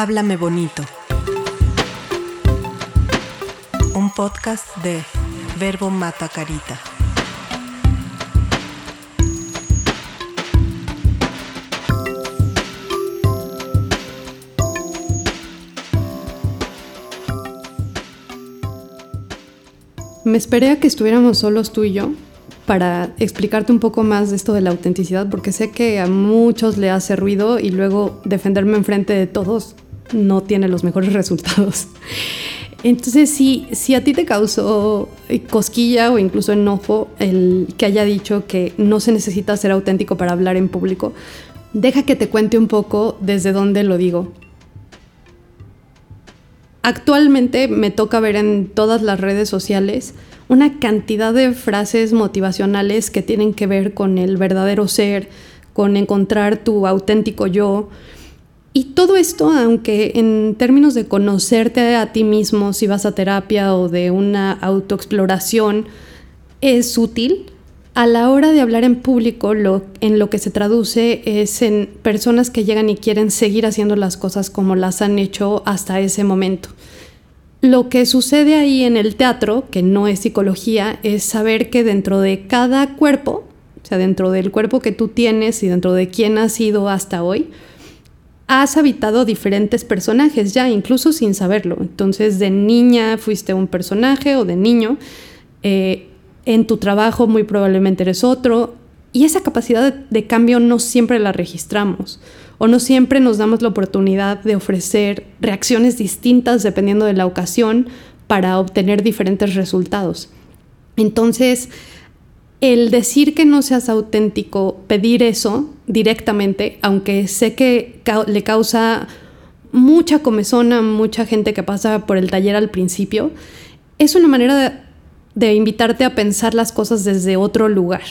Háblame bonito. Un podcast de Verbo Mata Carita. Me esperé a que estuviéramos solos tú y yo para explicarte un poco más de esto de la autenticidad, porque sé que a muchos le hace ruido y luego defenderme enfrente de todos no tiene los mejores resultados. Entonces, si, si a ti te causó cosquilla o incluso enojo el que haya dicho que no se necesita ser auténtico para hablar en público, deja que te cuente un poco desde dónde lo digo. Actualmente me toca ver en todas las redes sociales una cantidad de frases motivacionales que tienen que ver con el verdadero ser, con encontrar tu auténtico yo, y todo esto, aunque en términos de conocerte a ti mismo, si vas a terapia o de una autoexploración, es útil, a la hora de hablar en público, en lo que se traduce es en personas que llegan y quieren seguir haciendo las cosas como las han hecho hasta ese momento. Lo que sucede ahí en el teatro, que no es psicología, es saber que dentro de cada cuerpo, o sea, dentro del cuerpo que tú tienes y dentro de quién has sido hasta hoy, has habitado diferentes personajes ya, incluso sin saberlo. Entonces, de niña fuiste un personaje o de niño, eh, en tu trabajo muy probablemente eres otro, y esa capacidad de, cambio no siempre la registramos o no siempre nos damos la oportunidad de ofrecer reacciones distintas dependiendo de la ocasión para obtener diferentes resultados. Entonces, el decir que no seas auténtico, pedir eso directamente, aunque sé que le causa mucha comezón a mucha gente que pasa por el taller al principio, es una manera de, invitarte a pensar las cosas desde otro lugar.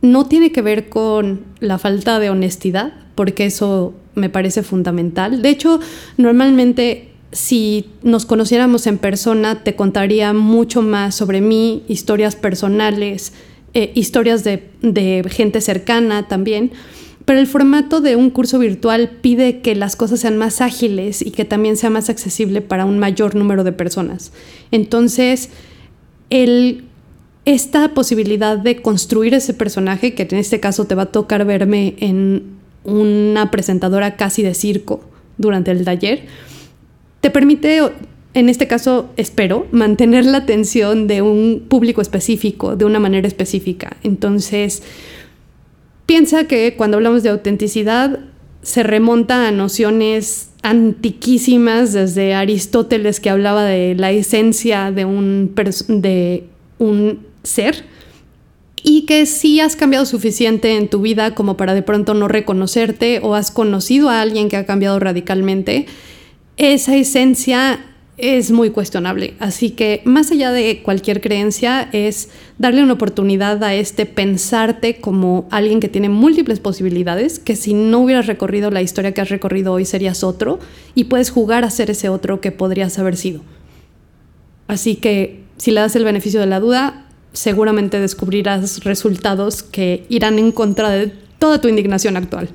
No tiene que ver con la falta de honestidad, porque eso me parece fundamental. De hecho, normalmente si nos conociéramos en persona, te contaría mucho más sobre mí, historias personales, eh, historias de, gente cercana también. Pero el formato de un curso virtual pide que las cosas sean más ágiles y que también sea más accesible para un mayor número de personas. Entonces, esta posibilidad de construir ese personaje, que en este caso te va a tocar verme en una presentadora casi de circo durante el taller, te permite en este caso, espero mantener la atención de un público específico, de una manera específica. Entonces, piensa que cuando hablamos de autenticidad, se remonta a nociones antiquísimas, desde Aristóteles que hablaba de la esencia de un, de un ser, y que si has cambiado suficiente en tu vida como para de pronto no reconocerte o has conocido a alguien que ha cambiado radicalmente, esa esencia es muy cuestionable. Así que más allá de cualquier creencia es darle una oportunidad a este pensarte como alguien que tiene múltiples posibilidades, que si no hubieras recorrido la historia que has recorrido hoy serías otro y puedes jugar a ser ese otro que podrías haber sido. Así que si le das el beneficio de la duda, seguramente descubrirás resultados que irán en contra de toda tu indignación actual.